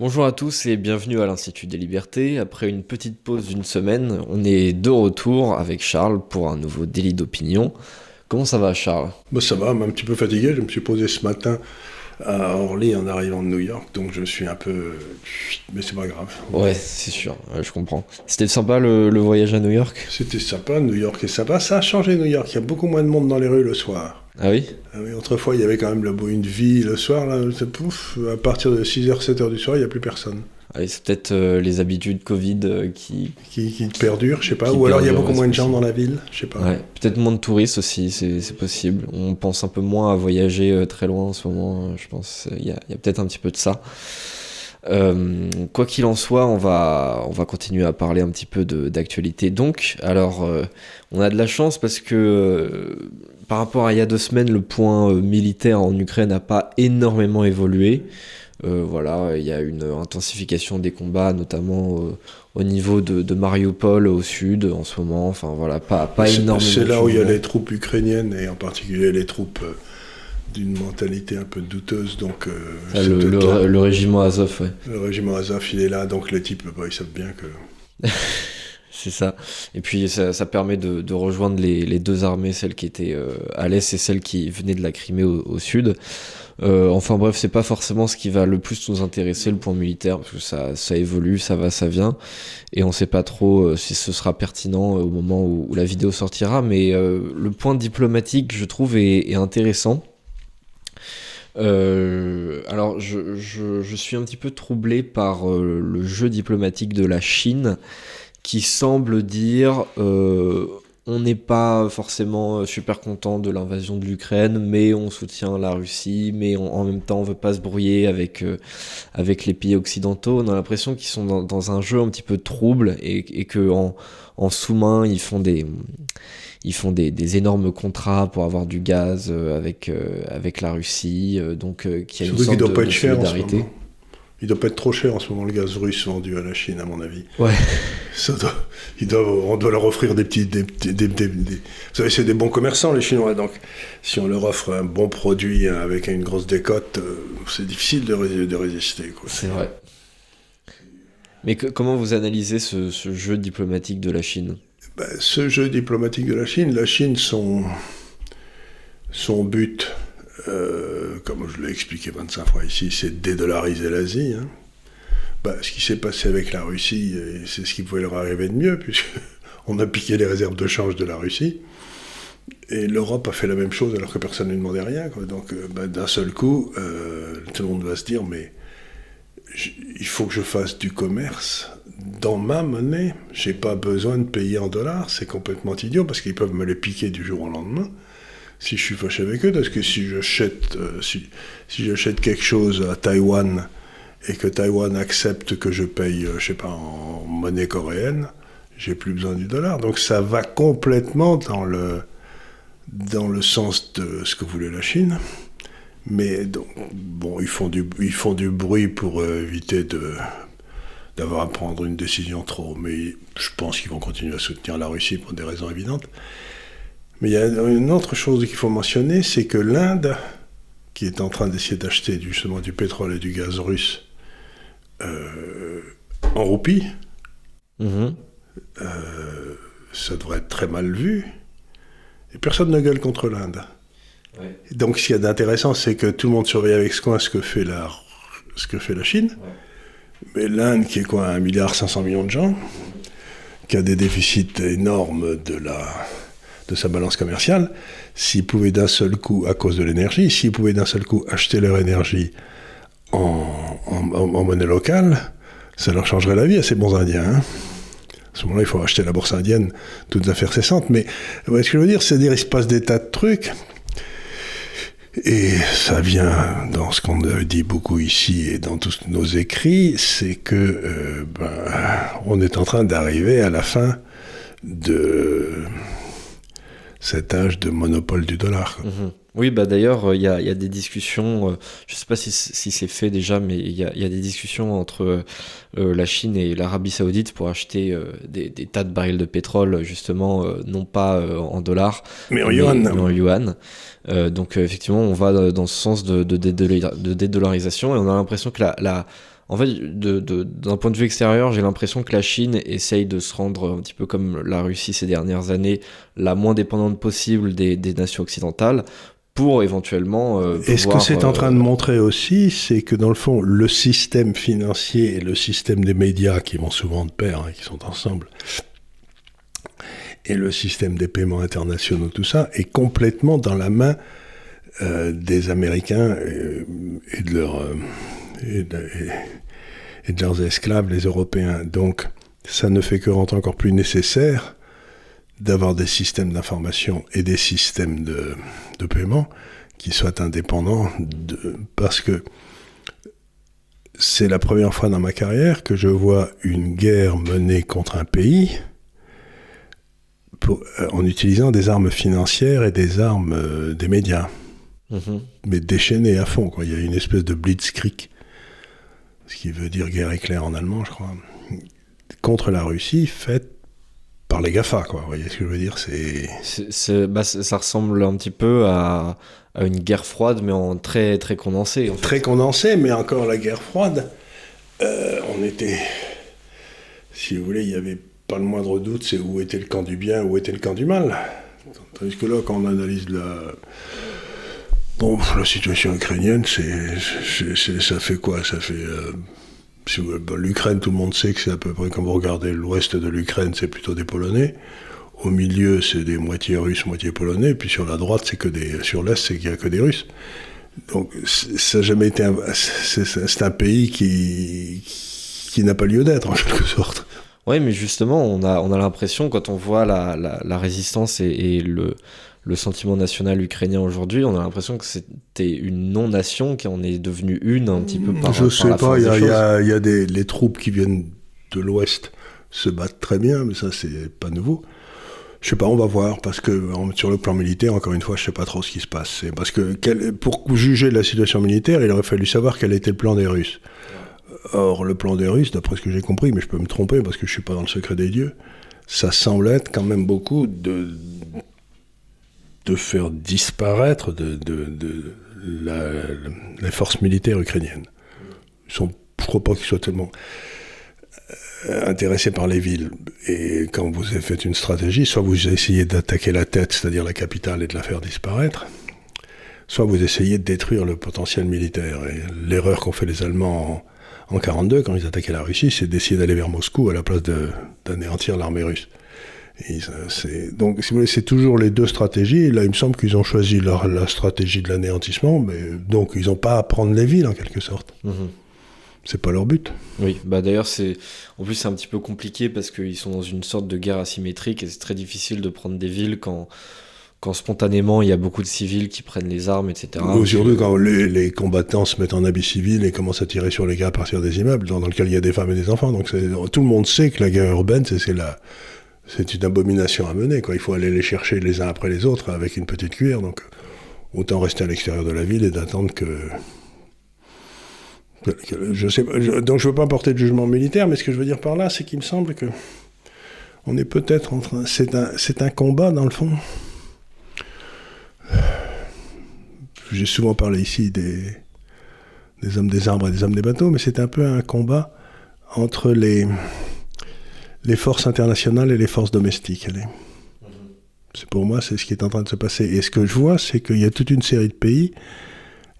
Bonjour à tous et bienvenue à l'Institut des Libertés. Après une petite pause d'une semaine, on est de retour avec Charles pour un nouveau délit d'opinion. Comment ça va Charles? Bah, Ça va, un petit peu fatigué. Je me suis posé ce matin à Orly en arrivant de New York, donc je suis un peu... Mais c'est pas grave. Ouais, c'est sûr, je comprends. C'était sympa le, voyage à New York? C'était sympa, New York est sympa. Ça a changé New York, il y a beaucoup moins de monde dans les rues le soir. Ah oui? Ah oui, autrefois, il y avait quand même une vie le soir. Là, pouf, à partir de 6h, 7h du soir, il n'y a plus personne. C'est peut-être euh, les habitudes Covid euh, qui... qui... qui. perdurent, je sais pas. Ou alors il y a beaucoup moins de gens dans la ville, je sais pas. Ouais, peut-être moins de touristes aussi, c'est possible. On pense un peu moins à voyager euh, très loin en ce moment, je pense. Il y a, a peut-être un petit peu de ça. quoi qu'il en soit, on va, on va continuer à parler un petit peu d'actualité. Donc, alors, on a de la chance parce que par rapport à il y a deux semaines, le point militaire en Ukraine n'a pas énormément évolué. Euh, voilà, il y a une intensification des combats, notamment euh, au niveau de, Mariupol au sud en ce moment. Enfin voilà, pas, pas énormément. C'est là où il y a les troupes ukrainiennes et en particulier les troupes d'une mentalité un peu douteuse. Donc, ah, le, régiment Azov, ouais. Le régiment Azov, il est là, donc les types, bah, ils savent bien que. C'est ça. Et puis ça, permet de, rejoindre les, deux armées, celle qui était euh, à l'est et celle qui venait de la Crimée au, sud. Euh, enfin bref, c'est pas forcément ce qui va le plus nous intéresser, le point militaire, parce que ça, ça évolue, ça va, ça vient, et on sait pas trop euh, si ce sera pertinent au moment où, la vidéo sortira, mais le point diplomatique, je trouve, est, intéressant. alors, je, je, suis un petit peu troublé par le jeu diplomatique de la Chine qui semble dire euh, on n'est pas forcément super content de l'invasion de l'Ukraine, mais on soutient la Russie, mais en même temps on veut pas se brouiller avec, euh, avec les pays occidentaux. On a l'impression qu'ils sont dans, un jeu un petit peu trouble et, et que en, en sous-main ils font des ils font des, des, énormes contrats pour avoir du gaz euh, avec, avec la Russie, donc qui a une sorte de, de solidarité. Il doit pas être trop cher en ce moment le gaz russe vendu à la Chine, à mon avis. Ouais. Ça on doit leur offrir des petits. Des, des, vous savez, c'est des bons commerçants, les Chinois. Donc, si on leur offre un bon produit avec une grosse décote, euh, c'est difficile de, de résister. C'est vrai. Mais comment vous analysez ce, jeu diplomatique de la Chine? Ben, Ce jeu diplomatique de la Chine, la Chine, son, son but euh, comme je l'ai expliqué 25 fois ici, c'est dédollariser l'Asie. Hein. Bah, ce qui s'est passé avec la Russie, c'est ce qui pouvait leur arriver de mieux, puisqu'on a piqué les réserves de change de la Russie. Et l'Europe a fait la même chose alors que personne ne demandait rien. Donc euh, bah, d'un seul coup, euh, tout le monde va se dire, mais il faut que je fasse du commerce dans ma monnaie. J'ai pas besoin de payer en dollars. C'est complètement idiot parce qu'ils peuvent me les piquer du jour au lendemain si je suis fâché avec eux, parce que si j'achète euh, si, si j'achète quelque chose à Taïwan et que Taïwan accepte que je paye, euh, je sais pas, en monnaie coréenne, j'ai plus besoin du dollar. Donc ça va complètement dans le, dans le sens de ce que voulait la Chine. Mais donc, bon, ils font du, ils font du bruit pour euh, éviter de, d'avoir à prendre une décision trop. Mais je pense qu'ils vont continuer à soutenir la Russie pour des raisons évidentes. Mais il y a une autre chose qu'il faut mentionner, c'est que l'Inde, qui est en train d'essayer d'acheter justement du pétrole et du gaz russe euh, en roupies, mhm. euh, ça devrait être très mal vu. Et personne ne gueule contre l'Inde. Donc ce qu'il y a d'intéressant, c'est que tout le monde surveille avec ce ce que fait la, ce que fait la Chine. Mais l'Inde, qui est quoi, 1,5 milliard millions de gens, qui a des déficits énormes de la de sa balance commerciale, s'ils pouvaient d'un seul coup, à cause de l'énergie, s'ils pouvaient d'un seul coup acheter leur énergie en, monnaie locale, ça leur changerait la vie à ces bons Indiens. Hein. à ce moment-là, il faut acheter la bourse indienne, toutes affaires cessantes. Mais ce que je veux dire, c'est dire, il se passe des tas de trucs. Et ça vient dans ce qu'on dit beaucoup ici et dans tous nos écrits, c'est que euh, ben, on est en train d'arriver à la fin de cet âge de monopole du dollar. Mhm. Oui, bah d'ailleurs, il y, a, des discussions, euh, je ne sais pas si, c'est fait déjà, mais il y, a, des discussions entre euh, la Chine et l'Arabie Saoudite pour acheter euh, des, tas de barils de pétrole, justement, non pas en dollars, mais en yuan. en yuan. donc, effectivement, on va dans ce sens de, de, dédollarisation et on a l'impression que la, En fait, d'un point de vue extérieur, j'ai l'impression que la Chine essaye de se rendre un petit peu comme la Russie ces dernières années, la moins dépendante possible des, nations occidentales pour éventuellement. Euh, et ce que c'est en train de montrer aussi, c'est que dans le fond, le système financier et le système des médias, qui vont souvent de pair, hein, qui sont ensemble, et le système des paiements internationaux, tout ça, est complètement dans la main euh, des Américains et, de leurs, et, de, leurs esclaves, les Européens. Donc, ça ne fait que rendre encore plus nécessaire d'avoir des systèmes d'information et des systèmes de, de, paiement qui soient indépendants, de, parce que c'est la première fois dans ma carrière que je vois une guerre menée contre un pays euh, en utilisant des armes financières et des armes euh, des médias. Mhm. Mais déchaînées à fond. Quoi. Il y a une espèce de blitzkrieg, ce qui veut dire guerre éclair en allemand, je crois, contre la Russie, faite par les GAFA. Quoi. Vous voyez ce que je veux dire? C'est... Bah, ça ressemble un petit peu à, une guerre froide, mais en très, très condensé. Très condensé, mais encore la guerre froide, euh, on était... Si vous voulez, il y avait pas le moindre doute, c'est où était le camp du bien, où était le camp du mal. Tandis que là, quand on analyse la, bon, la situation ukrainienne, c'est, ça fait quoi? Ça fait. Euh, L'Ukraine, tout le monde sait que c'est à peu près, quand vous regardez l'ouest de l'Ukraine, c'est plutôt des Polonais. Au milieu, c'est des moitiés russes, moitié polonais. Puis sur la droite, c'est que des. Sur l'est, c'est qu'il n'y a que des Russes. Donc, ça n'a jamais été. c'est, un pays qui, qui n'a pas lieu d'être, en quelque sorte. Oui, mais justement, on a, on a l'impression, quand on voit la, la, résistance et, le, le, sentiment national ukrainien aujourd'hui, on a l'impression que c'était une non-nation qui en est devenue une un petit peu par Je sais pas, il y, a, y a des les troupes qui viennent de l'Ouest se battent très bien, mais ça, c'est pas nouveau. Je sais pas, on va voir, parce que sur le plan militaire, encore une fois, je sais pas trop ce qui se passe. Parce que pour juger de la situation militaire, il aurait fallu savoir quel était le plan des Russes. Or, le plan des Russes, d'après ce que j'ai compris, mais je peux me tromper parce que je ne suis pas dans le secret des dieux, ça semble être quand même beaucoup de, de faire disparaître de, la, les forces militaires ukrainiennes. Ils sont, je ne crois pas qu'ils soient tellement euh, intéressés par les villes. Et quand vous faites une stratégie, soit vous essayez d'attaquer la tête, c'est-à-dire la capitale, et de la faire disparaître, soit vous essayez de détruire le potentiel militaire. Et l'erreur qu'ont fait les Allemands en 42, quand ils attaquaient la Russie, c'est d'essayer d'aller vers Moscou à la place d'anéantir l'armée russe. Donc, si vous voulez, c'est toujours les deux stratégies. là, il me semble qu'ils ont choisi la stratégie de l'anéantissement, mais donc ils n'ont pas à prendre les villes en quelque sorte. Ce mhm. C'est pas leur but. Oui, bah d'ailleurs c'est en plus c'est un petit peu compliqué parce qu'ils sont dans une sorte de guerre asymétrique et c'est très difficile de prendre des villes quand quand spontanément il y a beaucoup de civils qui prennent les armes, etc. Ou surtout quand les, combattants se mettent en habit civil et commencent à tirer sur les gars à partir des immeubles, dans, lequel il y a des femmes et des enfants. Donc tout le monde sait que la guerre urbaine, c'est la, c'est une abomination à mener. Quoi. Il faut aller les chercher les uns après les autres avec une petite cuillère. Donc autant rester à l'extérieur de la ville et d'attendre que. Je sais, donc je ne veux pas porter de jugement militaire, mais ce que je veux dire par là, c'est qu'il me semble que on est peut-être en train. C'est un, c'est un combat dans le fond. J'ai souvent parlé ici des, des hommes des arbres et des hommes des bateaux, mais c'est un peu un combat entre les, les forces internationales et les forces domestiques. C'est pour moi, c'est ce qui est en train de se passer. Et ce que je vois, c'est qu'il y a toute une série de pays,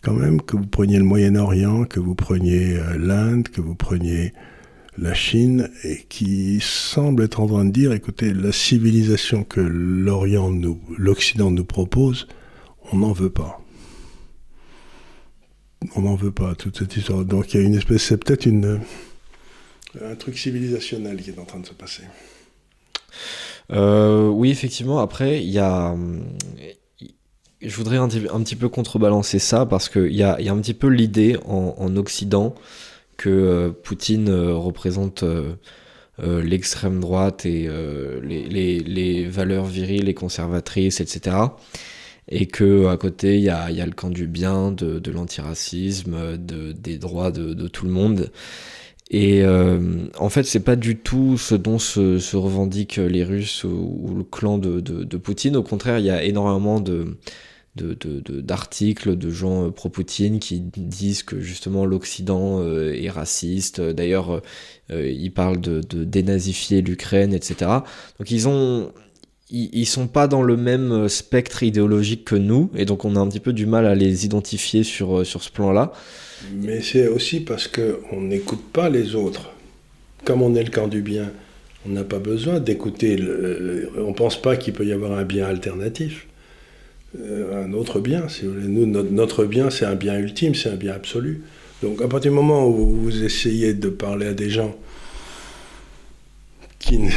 quand même, que vous preniez le Moyen-Orient, que vous preniez euh, l'Inde, que vous preniez la Chine, et qui semblent être en train de dire, écoutez, la civilisation que l'Orient nous, l'Occident nous propose, on n'en veut pas on n'en veut pas, toute cette histoire. Donc il y a une espèce, c'est peut-être une, un truc civilisationnel qui est en train de se passer. Euh, oui, effectivement. Après, il y a. Je voudrais un, petit peu contrebalancer ça parce qu'il y a, y a, un petit peu l'idée en, Occident que euh, Poutine euh, représente l'extrême droite et les, les, les, valeurs viriles et conservatrices, etc et que à côté il y a, y a, le camp du bien, de, de l'antiracisme, de, des droits de, de, tout le monde. Et euh, en fait, c'est pas du tout ce dont se, se revendiquent les Russes ou, le clan de, de, Poutine. Au contraire, il y a énormément de, d'articles de, gens pro-Poutine qui disent que justement l'Occident est raciste. D'ailleurs, ils parlent de, dénazifier l'Ukraine, etc. Donc ils ont ils, sont pas dans le même spectre idéologique que nous, et donc on a un petit peu du mal à les identifier sur, sur ce plan-là. Mais c'est aussi parce qu'on n'écoute pas les autres. Comme on est le camp du bien, on n'a pas besoin d'écouter. On ne pense pas qu'il peut y avoir un bien alternatif. Euh, un autre bien, si vous voulez. Nous, notre, bien, c'est un bien ultime, c'est un bien absolu. Donc à partir du moment où vous essayez de parler à des gens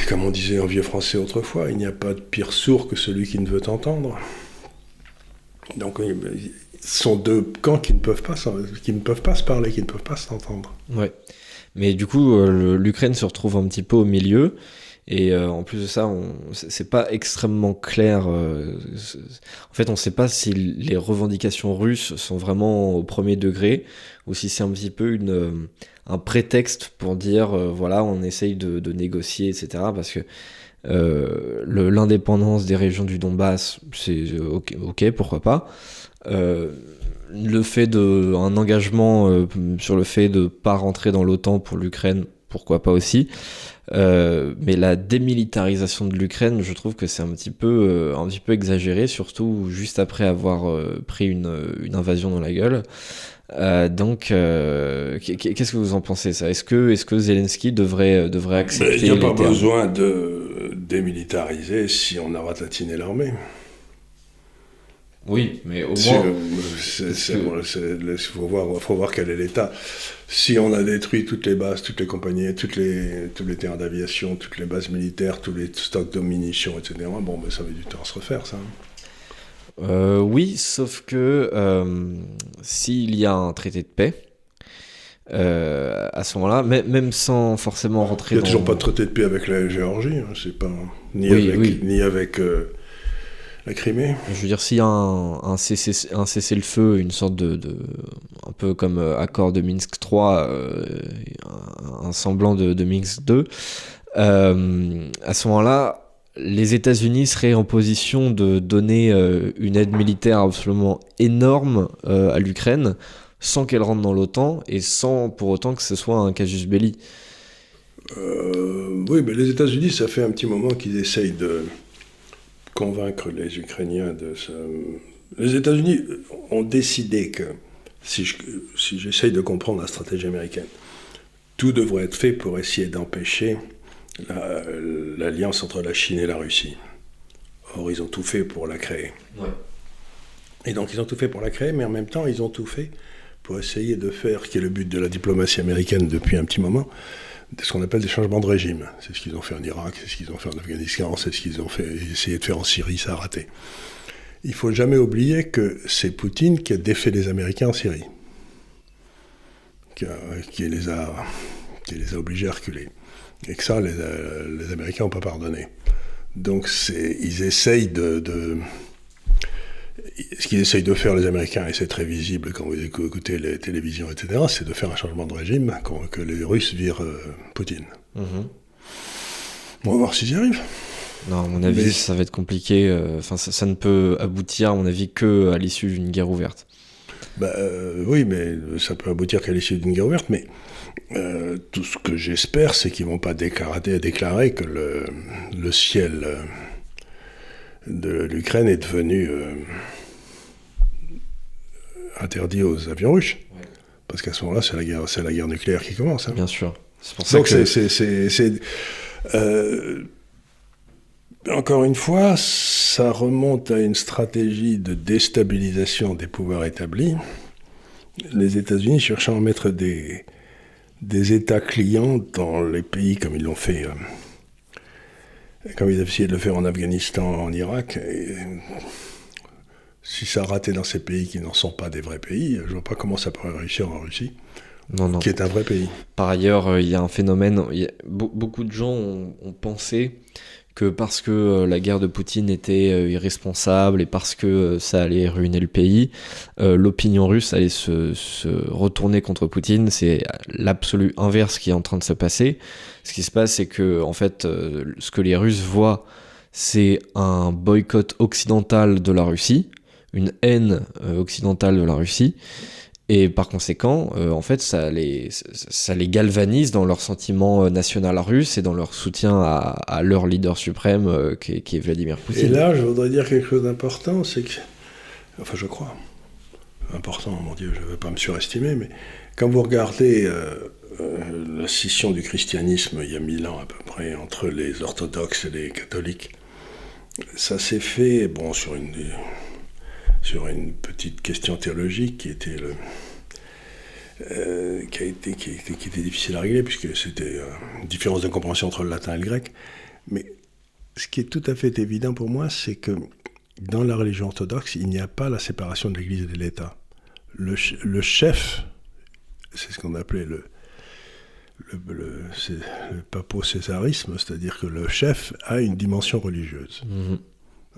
comme on disait en vieux français autrefois, il n'y a pas de pire sourd que celui qui ne veut entendre. Donc sont deux camps qui ne peuvent pas, qui ne peuvent pas se parler, qui ne peuvent pas s'entendre. Mais du coup, euh, l'Ukraine se retrouve un petit peu au milieu. Et euh, en plus de ça, c'est pas extrêmement clair. Euh, en fait, on ne sait pas si les revendications russes sont vraiment au premier degré ou si c'est un petit peu une, un prétexte pour dire voilà, on essaye de, négocier, etc. Parce que l'indépendance des régions du Donbass, c'est ok, pourquoi pas. Euh, le fait de un engagement euh, sur le fait de pas rentrer dans l'OTAN pour l'Ukraine, pourquoi pas aussi. Euh, mais la démilitarisation de l'Ukraine, je trouve que c'est un petit peu un petit peu exagéré, surtout juste après avoir pris une, une, invasion dans la gueule. donc, qu'est-ce que vous en pensez ça? Est-ce que, est-ce que Zelensky devrait, devrait accepter Il n'y a pas besoin de démilitariser si on a ratatiné l'armée. Oui, mais au moins. Il faut voir, faut voir quel est l'état. Si on a détruit toutes les bases, toutes les compagnies, toutes les, tous les terrains d'aviation, toutes les bases militaires, tous les stocks de munitions, etc., bon, ben, ça met du temps à se refaire, ça. Euh, oui, sauf que euh, s'il y a un traité de paix, euh, à ce moment-là, même sans forcément rentrer dans... Il n'y a toujours pas de traité de paix avec la Géorgie, hein, c'est pas... Ni avec... Ni avec la Crimée Je veux dire, s'il y a un, un cessez-le-feu, une sorte de, un peu comme euh, accord de Minsk 3, euh, un, semblant de, de Minsk 2, euh, à ce moment-là, les États-Unis seraient en position de donner une aide militaire absolument énorme à l'Ukraine, sans qu'elle rentre dans l'OTAN et sans pour autant que ce soit un casus belli. oui, mais les États-Unis, ça fait un petit moment qu'ils essayent de convaincre les Ukrainiens de ça. Les États-Unis ont décidé que, si, si j'essaye de comprendre la stratégie américaine, tout devrait être fait pour essayer d'empêcher l'alliance entre la Chine et la Russie. Or, ils ont tout fait pour la créer. Et donc, ils ont tout fait pour la créer, mais en même temps, ils ont tout fait pour essayer de faire, qui est le but de la diplomatie américaine depuis un petit moment, ce qu'on appelle des changements de régime. C'est ce qu'ils ont fait en Irak, c'est ce qu'ils ont fait en Afghanistan, c'est ce qu'ils ont fait, essayé de faire en Syrie, ça a raté. Il faut jamais oublier que c'est Poutine qui a défait les Américains en Syrie, qui, les, a, qui les a obligés à reculer. Et que ça, les, les Américains n'ont pas pardonné. Donc ils essayent de ce qu'ils essayent de faire les Américains, et c'est très visible quand vous écoutez les télévisions, etc., c'est de faire un changement de régime, que les Russes virent euh, Poutine. Mhm. On va voir s'ils y arrivent. Non, à mon avis, ça va être compliqué. Euh, enfin, ça, ne peut aboutir, à mon avis, que à l'issue d'une guerre ouverte. Bah, euh, oui, mais ça peut aboutir qu'à l'issue d'une guerre ouverte. Mais tout ce que j'espère, c'est qu'ils vont pas déclarer, déclarer que le, le ciel de l'Ukraine est devenu interdit aux avions russes. Parce qu'à ce moment-là, c'est la, guerre, la guerre nucléaire qui commence. Hein. Bien sûr. C'est pour ça Donc que c'est, euh, encore une fois, ça remonte à une stratégie de déstabilisation des pouvoirs établis. Les États-Unis cherchant à mettre des, des États clients dans les pays comme ils l'ont fait, euh, comme ils ont essayé de le faire en Afghanistan, en Irak. Et, si ça a raté dans ces pays qui n'en sont pas des vrais pays, je vois pas comment ça pourrait réussir en Russie. Non, non. Qui est un vrai pays. Par ailleurs, euh, il y a un phénomène. beaucoup de gens ont, pensé que parce que euh, la guerre de Poutine était euh, irresponsable et parce que ça allait ruiner le pays, l'opinion russe allait se, se, retourner contre Poutine. C'est l'absolu inverse qui est en train de se passer. Ce qui se passe, c'est que en fait, ce que les Russes voient, c'est un boycott occidental de la Russie une haine occidentale de la Russie. Et par conséquent, en fait, ça les, ça les galvanise dans leur sentiment national russe et dans leur soutien à, leur leader suprême qui, est Vladimir Poutine. Et là, je voudrais dire quelque chose d'important, c'est que, enfin je crois, important, mon Dieu, je ne veux pas me surestimer, mais quand vous regardez euh, la scission du christianisme il y a mille ans à peu près entre les orthodoxes et les catholiques. Ça s'est fait bon, sur, une, sur une petite question théologique qui était difficile à régler, puisque c'était euh, une différence de compréhension entre le latin et le grec. Mais ce qui est tout à fait évident pour moi, c'est que dans la religion orthodoxe, il n'y a pas la séparation de l'Église et de l'État. Le, chef, c'est ce qu'on appelait le, le, papo-césarisme, c'est-à-dire que le chef a une dimension religieuse. Mhm.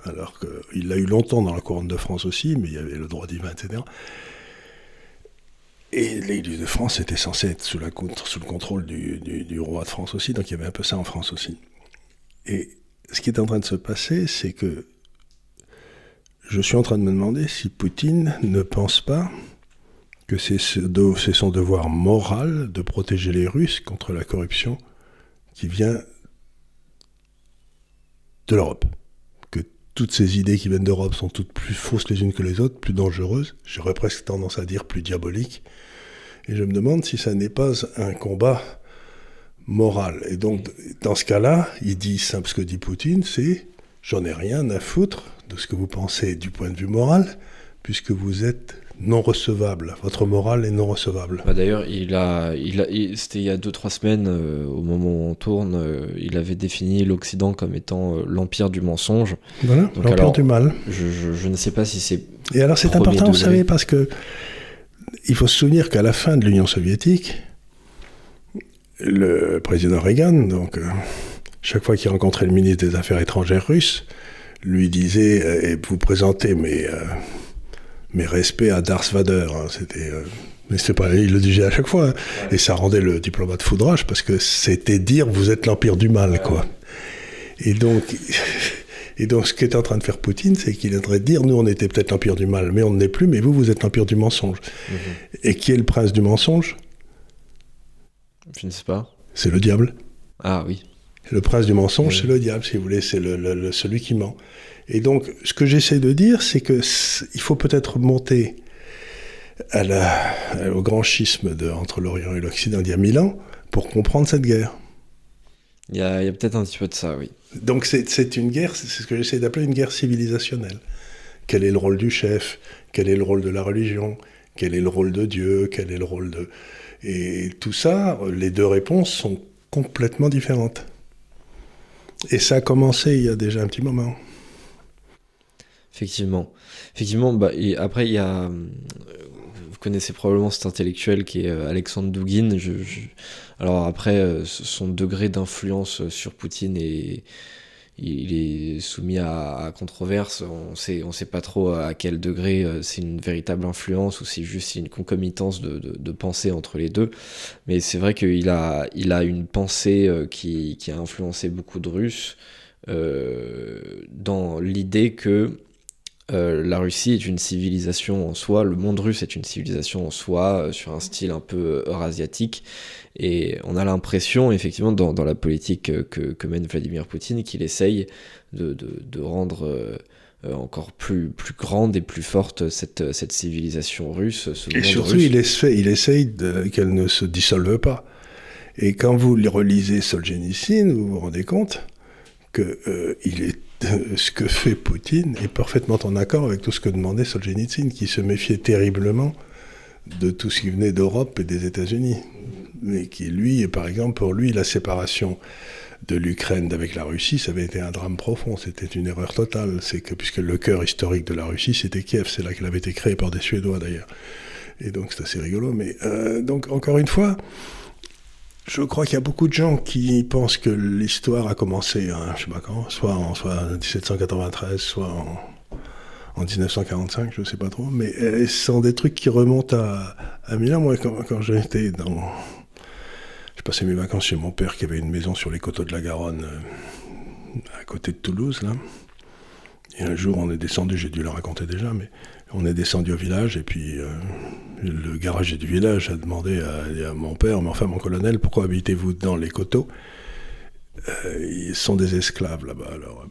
Alors qu'il l'a eu longtemps dans la couronne de France aussi, mais il y avait le droit divin, etc. Et l'Église de France était censée être sous, le contrôle du, roi de France aussi, donc il y avait un peu ça en France aussi. Et ce qui est en train de se passer, c'est que je suis en train de me demander si Poutine ne pense pas que c'est son devoir moral de protéger les Russes contre la corruption qui vient de l'Europe. Toutes ces idées qui viennent d'Europe sont toutes plus fausses les unes que les autres, plus dangereuses, j'aurais presque tendance à dire plus diaboliques. Et je me demande si ça n'est pas un combat moral. Et donc, dans ce cas-là, il dit simple ce que dit Poutine, c'est j'en ai rien à foutre de ce que vous pensez du point de vue moral, puisque vous êtes non recevable. Votre morale est non recevable. Bah, d'ailleurs, il a, il a, c'était il y a 2-3 semaines, euh, au moment où on tourne, euh, il avait défini l'Occident comme étant euh, l'empire du mensonge. Voilà, l'empire du mal. Je, je, ne sais pas si c'est. Et alors, c'est important, vous savez, parce que il faut se souvenir qu'à la fin de l'Union soviétique, le président Reagan, donc, chaque fois qu'il rencontrait le ministre des Affaires étrangères russe, lui disait et vous présentez mes mes respects à Darth Vader. Hein, c'était, euh, mais c'est pas, il le disait à chaque fois, hein. et ça rendait le diplomate foudrage parce que c'était dire vous êtes l'empire du mal, quoi. Et donc, et donc, ce qu'est en train de faire Poutine, c'est qu'il est en train de dire nous, on était peut-être l'empire du mal, mais on ne l'est plus, mais vous, vous êtes l'empire du mensonge. Mhm. Et qui est le prince du mensonge? Je ne sais pas. C'est le diable. Ah oui. Le prince du mensonge, c'est le diable, si vous voulez, c'est le, celui qui ment. Et donc, ce que j'essaie de dire, c'est que il faut peut-être monter à la, au grand schisme de, entre l'Orient et l'Occident il y a mille ans pour comprendre cette guerre. Il y a, a peut-être un petit peu de ça, oui. Donc c'est une guerre, c'est ce que j'essaie d'appeler une guerre civilisationnelle. Quel est le rôle du chef? Quel est le rôle de la religion? Quel est le rôle de Dieu? Quel est le rôle de... Et tout ça, les deux réponses sont complètement différentes. Et ça a commencé il y a déjà un petit moment. Effectivement. Effectivement, bah, et après, il y a. Euh, vous connaissez probablement cet intellectuel qui est euh, Alexandre Douguin. Alors après, euh, son degré d'influence sur Poutine est. Il est soumis à, controverse. On sait, on sait pas trop à quel degré c'est une véritable influence ou c'est juste une concomitance de, de, pensée entre les deux. Mais c'est vrai qu'il a, il a une pensée qui, qui a influencé beaucoup de Russes dans l'idée que euh, la Russie est une civilisation en soi, le monde russe est une civilisation en soi, euh, sur un style un peu euh, eurasiatique. Et on a l'impression, effectivement, dans, la politique que, mène Vladimir Poutine, qu'il essaye de, rendre encore plus, plus grande et plus forte cette, cette civilisation russe. et surtout, il, essaie, il essaye qu'elle ne se dissolve pas. Et quand vous relisez Solzhenitsyn, vous vous rendez compte qu'il est ce que fait Poutine est parfaitement en accord avec tout ce que demandait Solzhenitsyn, qui se méfiait terriblement de tout ce qui venait d'Europe et des États-Unis. Mais qui, lui, par exemple, pour lui, la séparation de l'Ukraine avec la Russie, ça avait été un drame profond, c'était une erreur totale. C'est que, puisque le cœur historique de la Russie, c'était Kiev, c'est là qu'elle avait été créée par des Suédois d'ailleurs. Et donc c'est assez rigolo. Mais euh, donc, encore une fois, je crois qu'il y a beaucoup de gens qui pensent que l'histoire a commencé, hein, je sais pas quand, soit en soit 1793, soit en, 1945, je sais pas trop, mais ce sont des trucs qui remontent à, à Milan. Moi, quand, quand j'étais dans... Je passais mes vacances chez mon père qui avait une maison sur les coteaux de la Garonne, euh, à côté de Toulouse, là. Et un jour, on est descendu, j'ai dû le raconter déjà, mais on est descendu au village et puis euh, le garage du village a demandé à, mon père, mais enfin mon colonel, pourquoi habitez-vous dans les coteaux? Euh, Ils sont des esclaves là-bas. Alors,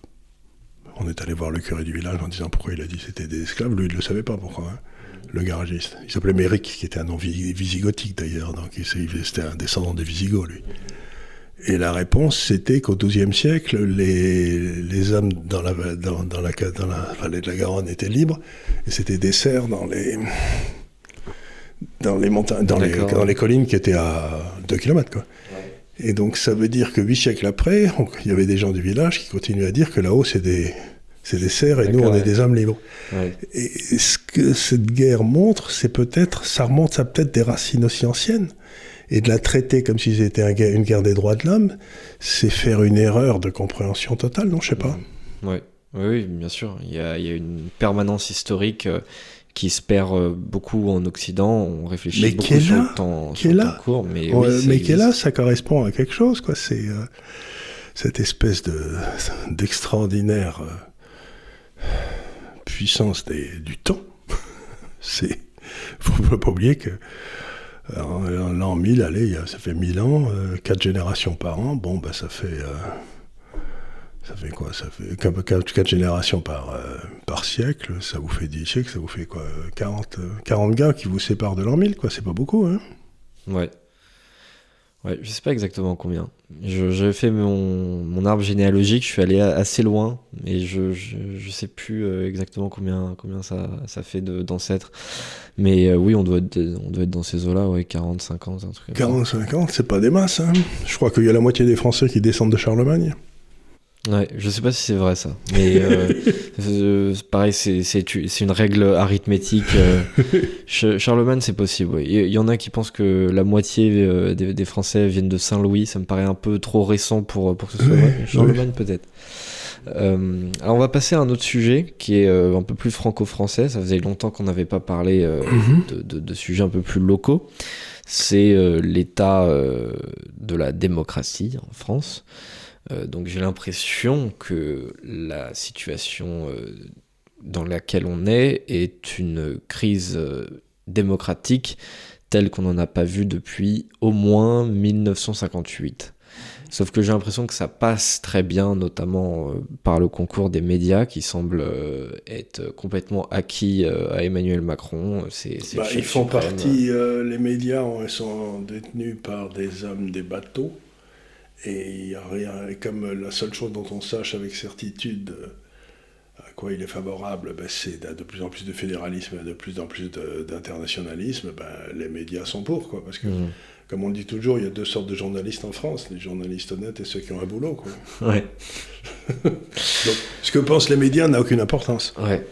on est allé voir le curé du village en disant pourquoi il a dit c'était des esclaves. Lui, il ne le savait pas pourquoi. Hein, le garagiste. Il s'appelait Méric, qui était un nom visigothique d'ailleurs, donc c'était un descendant des Visigoths, lui. Et la réponse, c'était qu'au XIIe siècle, les, les hommes dans la, dans, dans, la, dans la vallée de la Garonne étaient libres, et c'était des serfs dans les, dans les montagnes, dans les, dans les collines qui étaient à 2 km. Quoi. Et donc ça veut dire que huit siècles après, il y avait des gens du village qui continuaient à dire que là-haut c'est des, c'est des serfs et nous on est des hommes libres. Et ce que cette guerre montre, c'est peut-être, ça remonte à peut-être des racines aussi anciennes et de la traiter comme si c'était une guerre des droits de l'homme, c'est faire une erreur de compréhension totale, non Je sais pas. Oui, oui, bien sûr. Il y, a, une permanence historique euh, qui se perd euh, beaucoup en Occident. On réfléchit beaucoup sur le temps, sur le court, mais, mais qui est là, ça correspond à quelque chose, quoi. C'est euh, cette espèce de d'extraordinaire puissance des, du temps. C'est faut pas oublier que l'an 1000, allez, ça fait 1000 ans, 4 euh, générations par an, bon, bah, ça fait. Euh, ça fait quoi Ça fait 4, générations par, euh, par siècle, ça vous fait 10 siècles, ça vous fait quoi 40, 40 gars qui vous séparent de l'an 1000, quoi, c'est pas beaucoup, hein Ouais. Ouais, je sais pas exactement combien. J'avais fait mon, mon, arbre généalogique, je suis allé assez loin, mais je, je, je sais plus euh, exactement combien, combien ça, ça fait d'ancêtres. Mais euh, oui, on doit, être, on doit être dans ces eaux-là, ouais, 40, 50, un truc 40, 50, c'est pas des masses. Hein. Je crois qu'il y a la moitié des Français qui descendent de Charlemagne. Ouais, je sais pas si c'est vrai ça, mais euh, euh pareil, c'est une règle arithmétique. Euh, Charlemagne, c'est possible. Il y, en a qui pensent que la moitié euh, des, Français viennent de Saint-Louis. Ça me paraît un peu trop récent pour, pour que ce soit vrai. Charlemagne, peut-être. Euh, alors on va passer à un autre sujet qui est un peu plus franco-français. Ça faisait longtemps qu'on n'avait pas parlé mhm. de, de, de, sujets un peu plus locaux. C'est l'état de la démocratie en France. Euh, donc j'ai l'impression que la situation euh, dans laquelle on est est une crise euh, démocratique telle qu'on n'en a pas vu depuis au moins 1958. Sauf que j'ai l'impression que ça passe très bien, notamment par le concours des médias qui semble être complètement acquis à Emmanuel Macron. C'est, bah, ils font partie, les médias sont détenus par des hommes des bateaux et il y a rien. Et comme la seule chose dont on sache avec certitude euh, à quoi il est favorable, ben, c'est de plus en plus de fédéralisme et de plus en plus d'internationalisme, ben, les médias sont pour, quoi. Parce que, mmh. comme on dit toujours, il y a deux sortes de journalistes en France, les journalistes honnêtes et ceux qui ont un boulot, quoi. Ouais. Donc, ce que pensent les médias n'a aucune importance. Ouais.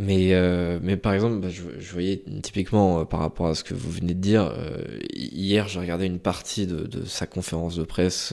Mais, euh, mais par exemple, bah, je, je, voyais typiquement euh, par rapport à ce que vous venez de dire, euh, hier j'ai regardé une partie de, de, sa conférence de presse.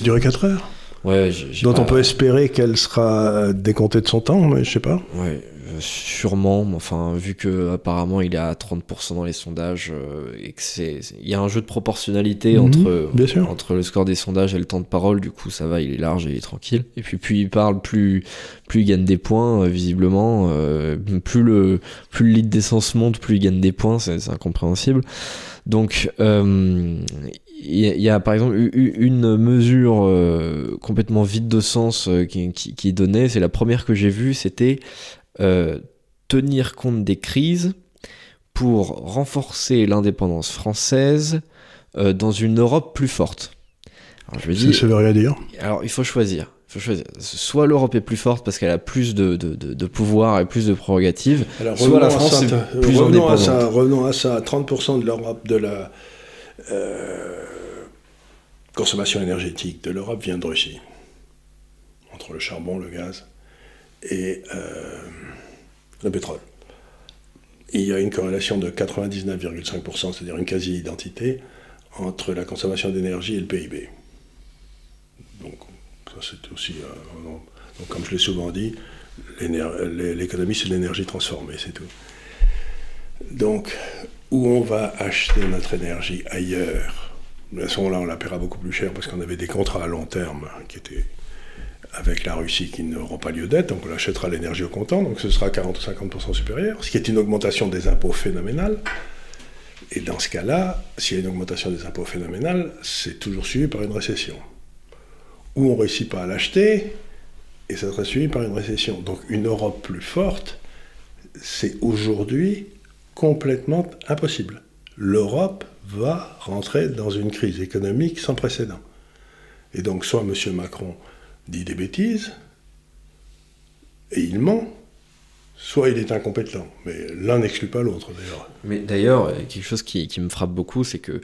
Durait 4 heures Ouais, Dont on peut espérer qu'elle sera décomptée de son temps, mais je sais pas. Ouais, sûrement, enfin, vu que apparemment il est à 30% dans les sondages euh, et que c'est, il y a un jeu de proportionnalité mhm, entre, entre le score des sondages et le temps de parole, du coup ça va, il est large et il est tranquille. Et puis plus il parle, plus, plus il gagne des points, euh, visiblement. Euh, plus le, plus le lead d'essence monte, plus il gagne des points, c'est, incompréhensible. Donc, il y, a par exemple une mesure complètement vide de sens qui, qui, qui, est donnée. C'est la première que j'ai vue, c'était euh, tenir compte des crises pour renforcer l'indépendance française euh, dans une Europe plus forte. Alors, je dis, ça veut rien dire. Alors il faut choisir. faut choisir. Soit l'Europe est plus forte parce qu'elle a plus de, de, de, pouvoir et plus de prérogatives, soit la France est plus revenons À ça, revenons à ça. 30% de l'Europe, de la euh, consommation énergétique de l'Europe vient de Russie. Entre le charbon, le gaz et le pétrole. il y a une corrélation de 99,5%, c'est-à-dire une quasi-identité, entre la consommation d'énergie et le PIB. Donc, ça c'est aussi. Euh, donc, comme je l'ai souvent dit, l'économie c'est l'énergie transformée, c'est tout. Donc, où on va acheter notre énergie ailleurs, à ce moment-là, on la paiera beaucoup plus cher parce qu'on avait des contrats à long terme qui étaient avec la Russie qui n'aura pas lieu d'être, donc on achètera l'énergie au comptant, donc ce sera 40 ou 50% supérieur, ce qui est une augmentation des impôts phénoménale. Et dans ce cas-là, s'il y a une augmentation des impôts phénoménale, c'est toujours suivi par une récession. Ou on ne réussit pas à l'acheter, et ça sera suivi par une récession. Donc une Europe plus forte, c'est aujourd'hui complètement impossible. L'Europe va rentrer dans une crise économique sans précédent. Et donc soit M. Macron dit des bêtises, et il ment, soit il est incompétent. Mais l'un n'exclut pas l'autre, d'ailleurs. Mais d'ailleurs, quelque chose qui, qui me frappe beaucoup, c'est que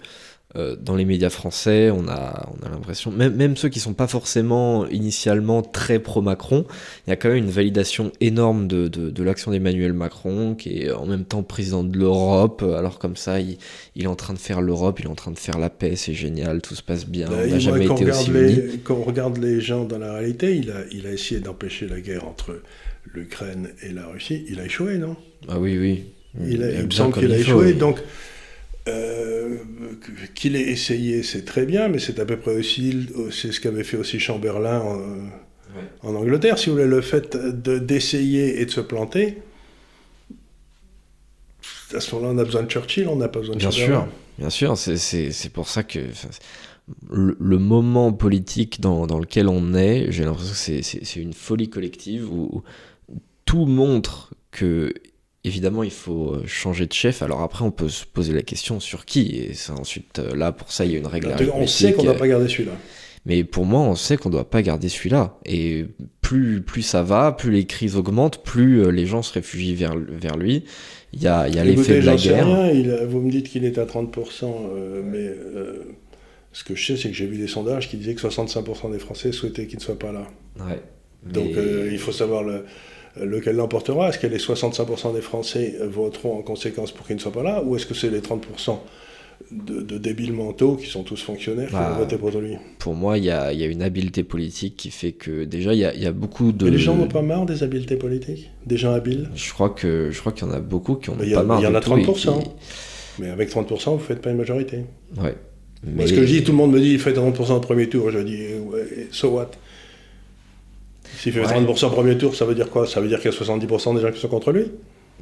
euh, dans les médias français, on a, on a l'impression, même, même, ceux qui sont pas forcément initialement très pro-Macron, il y a quand même une validation énorme de, de, de l'action d'Emmanuel Macron, qui est en même temps président de l'Europe. Alors comme ça, il, il, est en train de faire l'Europe, il est en train de faire la paix, c'est génial, tout se passe bien. Bah, on n'a jamais été aussi les, Quand on regarde les gens dans la réalité, il a, il a essayé d'empêcher la guerre entre l'Ukraine et la Russie. Il a échoué, non? Ah oui, oui. Il, a, il me semble qu'il a échoué. Oui. Donc euh, qu'il ait essayé, c'est très bien, mais c'est à peu près aussi c'est ce qu'avait fait aussi Chamberlain en, ouais. en, Angleterre. Si vous voulez, le fait d'essayer et de se planter, à ce moment-là, on a besoin de Churchill, on n'a pas besoin de Bien Chamberlain. sûr, bien sûr, c'est pour ça que le, le moment politique dans, dans, lequel on est, j'ai l'impression que c'est une folie collective où, où tout montre que Évidemment, il faut changer de chef. Alors après, on peut se poser la question sur qui. Et ça, ensuite, là, pour ça, il y a une règle. On sait qu'on ne doit pas garder celui-là. Mais pour moi, on sait qu'on ne doit pas garder celui-là. Et plus, plus ça va, plus les crises augmentent, plus les gens se réfugient vers, vers lui. Il y a, il y a l'effet de la guerre. Rien, il, vous me dites qu'il est à 30%, euh, mais euh, ce que je sais, c'est que j'ai vu des sondages qui disaient que 65% des Français souhaitaient qu'il ne soit pas là. Ouais, mais... Donc euh, il faut savoir le lequel l'emportera? Est-ce que les 65% des Français voteront en conséquence pour qu'il ne soit pas là? Ou est-ce que c'est les 30% de, de, débiles mentaux qui sont tous fonctionnaires qui bah, vont voter pour lui? Pour moi, il y a, y a, une habileté politique qui fait que déjà, il y a, y a, beaucoup de. Mais les gens n'ont pas marre des habiletés politiques? Des gens habiles? Je crois qu'il y en a beaucoup qui ont mais pas marre. Il y en a 30%. Qui... Mais avec 30%, vous ne faites pas une majorité. Ouais. Mais... Parce que je dis, tout le monde me dit, faites 30% au premier tour. Je dis, ouais, so what? S'il fait ouais. 30% au premier tour, ça veut dire quoi? Ça veut dire qu'il y a 70% des gens qui sont contre lui?